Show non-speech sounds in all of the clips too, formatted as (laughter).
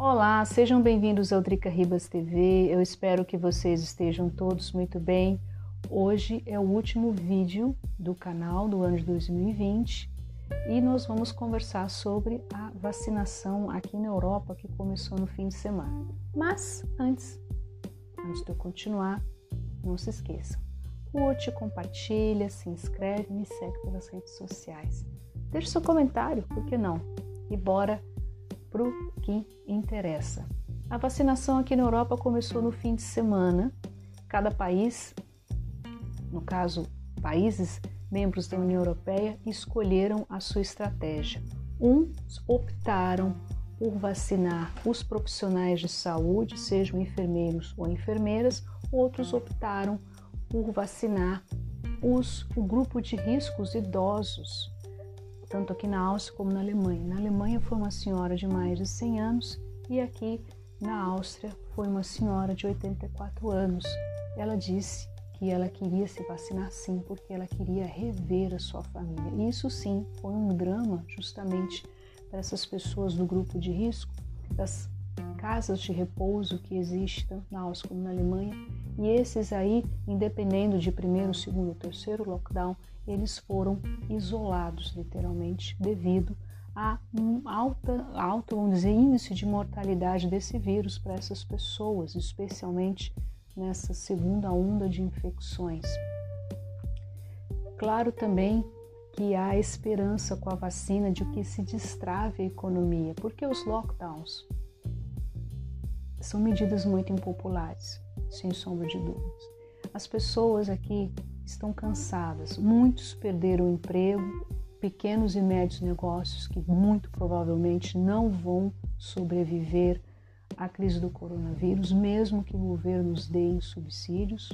Olá, sejam bem-vindos ao Drica Ribas TV. Eu espero que vocês estejam todos muito bem. Hoje é o último vídeo do canal do ano de 2020 e nós vamos conversar sobre a vacinação aqui na Europa que começou no fim de semana. Mas antes, antes de eu continuar, não se esqueçam. Curte, compartilha, se inscreve, me segue pelas redes sociais. Deixe seu comentário, por que não? E bora para o que interessa. A vacinação aqui na Europa começou no fim de semana. Cada país, no caso, países membros da União Europeia, escolheram a sua estratégia. Uns optaram por vacinar os profissionais de saúde, sejam enfermeiros ou enfermeiras, outros optaram por vacinar os, o grupo de riscos idosos, tanto aqui na Áustria como na Alemanha. Na Alemanha foi uma senhora de mais de 100 anos e aqui na Áustria foi uma senhora de 84 anos. Ela disse que ela queria se vacinar sim, porque ela queria rever a sua família. E isso sim foi um drama justamente para essas pessoas do grupo de risco, das casas de repouso que existem na Áustria como na Alemanha. E esses aí, independendo de primeiro, segundo ou terceiro lockdown, eles foram isolados literalmente devido a um alta, alto, vamos dizer, índice de mortalidade desse vírus para essas pessoas, especialmente nessa segunda onda de infecções. Claro também que há esperança com a vacina de que se destrave a economia, porque os lockdowns são medidas muito impopulares, sem sombra de dúvidas. As pessoas aqui estão cansadas. Muitos perderam o emprego, pequenos e médios negócios que muito provavelmente não vão sobreviver à crise do coronavírus, mesmo que governos deem subsídios.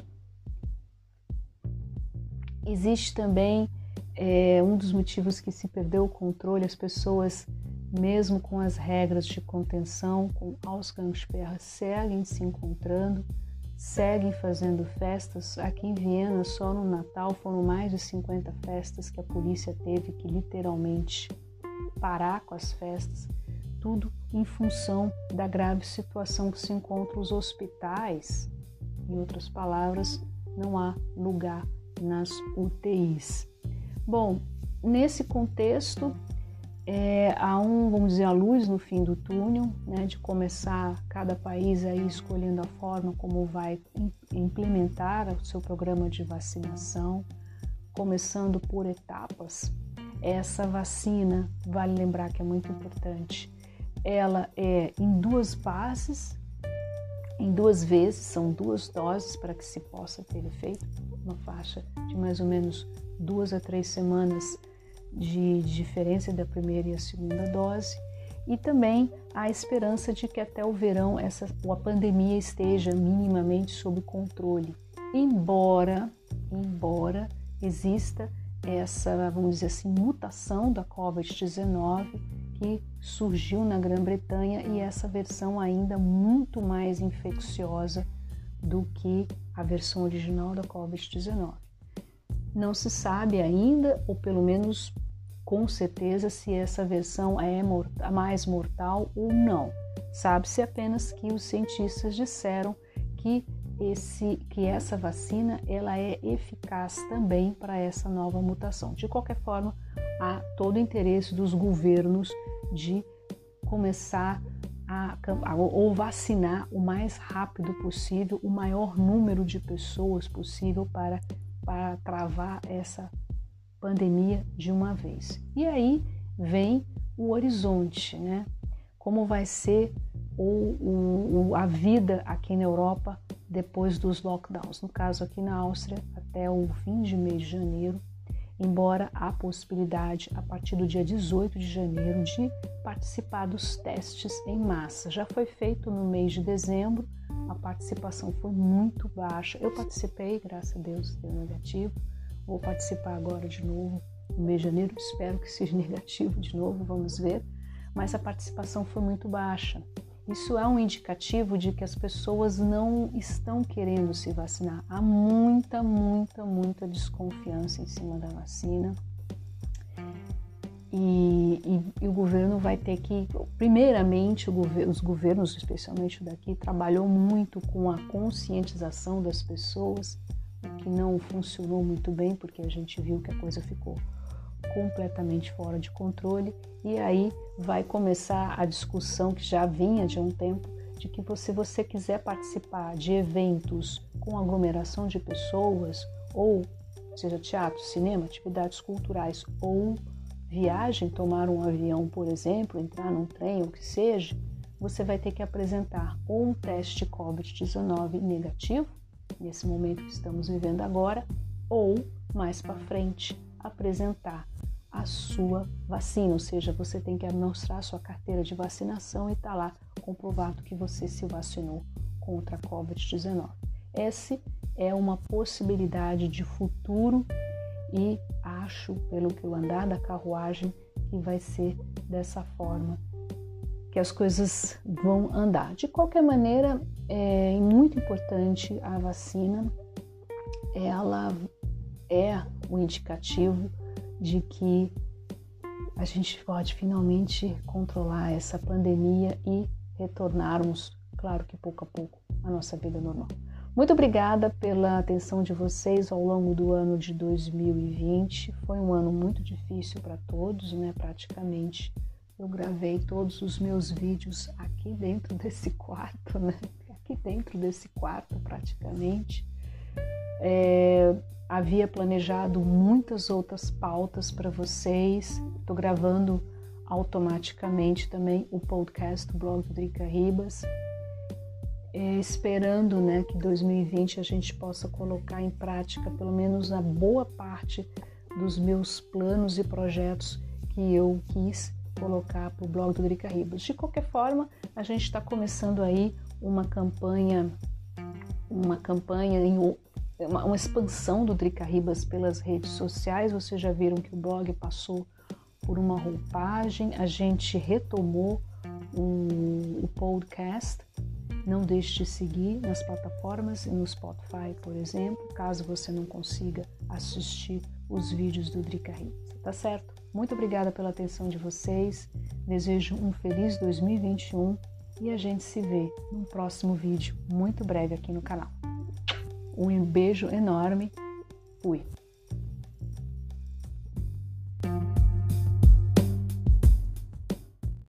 Existe também é, um dos motivos que se perdeu o controle, as pessoas, mesmo com as regras de contenção, com Ausgangssperre, seguem se encontrando seguem fazendo festas. Aqui em Viena, só no Natal, foram mais de 50 festas que a polícia teve que literalmente parar com as festas, tudo em função da grave situação que se encontra os hospitais. Em outras palavras, não há lugar nas UTIs. Bom, nesse contexto, é, há um, vamos dizer, a luz no fim do túnel, né, de começar cada país aí escolhendo a forma como vai implementar o seu programa de vacinação, começando por etapas. Essa vacina, vale lembrar que é muito importante, ela é em duas bases, em duas vezes, são duas doses para que se possa ter efeito, uma faixa de mais ou menos duas a três semanas de diferença da primeira e a segunda dose e também a esperança de que até o verão essa, a pandemia esteja minimamente sob controle, embora, embora exista essa, vamos dizer assim, mutação da COVID-19 que surgiu na Grã-Bretanha e essa versão ainda muito mais infecciosa do que a versão original da COVID-19. Não se sabe ainda, ou pelo menos com certeza se essa versão é a mais mortal ou não. Sabe-se apenas que os cientistas disseram que, esse, que essa vacina ela é eficaz também para essa nova mutação. De qualquer forma, há todo o interesse dos governos de começar a, a, ou vacinar o mais rápido possível o maior número de pessoas possível para, para travar essa pandemia de uma vez. E aí vem o horizonte, né? Como vai ser o, a vida aqui na Europa depois dos lockdowns. No caso, aqui na Áustria, até o fim de mês de janeiro, embora há possibilidade, a partir do dia 18 de janeiro, de participar dos testes em massa. Já foi feito no mês de dezembro, a participação foi muito baixa. Eu participei, graças a Deus, deu negativo Vou participar agora de novo no mês de janeiro, espero que seja (laughs) negativo de novo, vamos ver. Mas a participação foi muito baixa. Isso é um indicativo de que as pessoas não estão querendo se vacinar. Há muita, muita, muita desconfiança em cima da vacina. E, e, e, o governo vai ter que, primeiramente, os governos, especialmente o daqui, trabalhou muito com a conscientização das pessoas, que não funcionou muito bem, porque a gente viu que a coisa ficou completamente fora de controle. E aí vai começar a discussão que já vinha de um tempo de que se você quiser participar de eventos com aglomeração de pessoas, ou seja teatro, cinema, atividades culturais ou viagem, tomar um avião, por exemplo, entrar num trem, ou que seja, você vai ter que apresentar ou um teste COVID-19 negativo, nesse momento que estamos vivendo agora, ou mais para frente apresentar a sua vacina, ou seja, você tem que mostrar a sua carteira de vacinação e está lá comprovado que você se vacinou contra a COVID-19. Essa é uma possibilidade de futuro e acho, pelo que eu andar da carruagem, que vai ser dessa forma que as coisas vão andar. De qualquer maneira, é muito importante a vacina, ela é o indicativo de que a gente pode finalmente controlar essa pandemia e retornarmos, claro que pouco a pouco, à nossa vida normal. Muito obrigada pela atenção de vocês ao longo do ano de 2020. Foi um ano muito difícil para todos, né? Praticamente eu gravei todos os meus vídeos aqui dentro desse (laughs) quarto, né? Aqui dentro desse quarto, praticamente. É, havia planejado muitas outras pautas para vocês. Estou gravando automaticamente também o podcast do blog do Drica Ribas é, esperando né, que 2020 a gente possa colocar em prática pelo menos a boa parte dos meus planos e projetos que eu quis colocar para o blog do Drica Ribas. De qualquer forma, a gente está começando aí uma campanha, uma campanha em uma, uma expansão do Drica Ribas pelas redes sociais. Vocês já viram que o blog passou por uma roupagem, a gente retomou o podcast não deixe de seguir nas plataformas e no Spotify, por exemplo, caso você não consiga assistir os vídeos do Drica Rita, tá certo? Muito obrigada pela atenção de vocês. Desejo um feliz 2021 e a gente se vê no próximo vídeo muito breve aqui no canal. Um beijo enorme. Fui.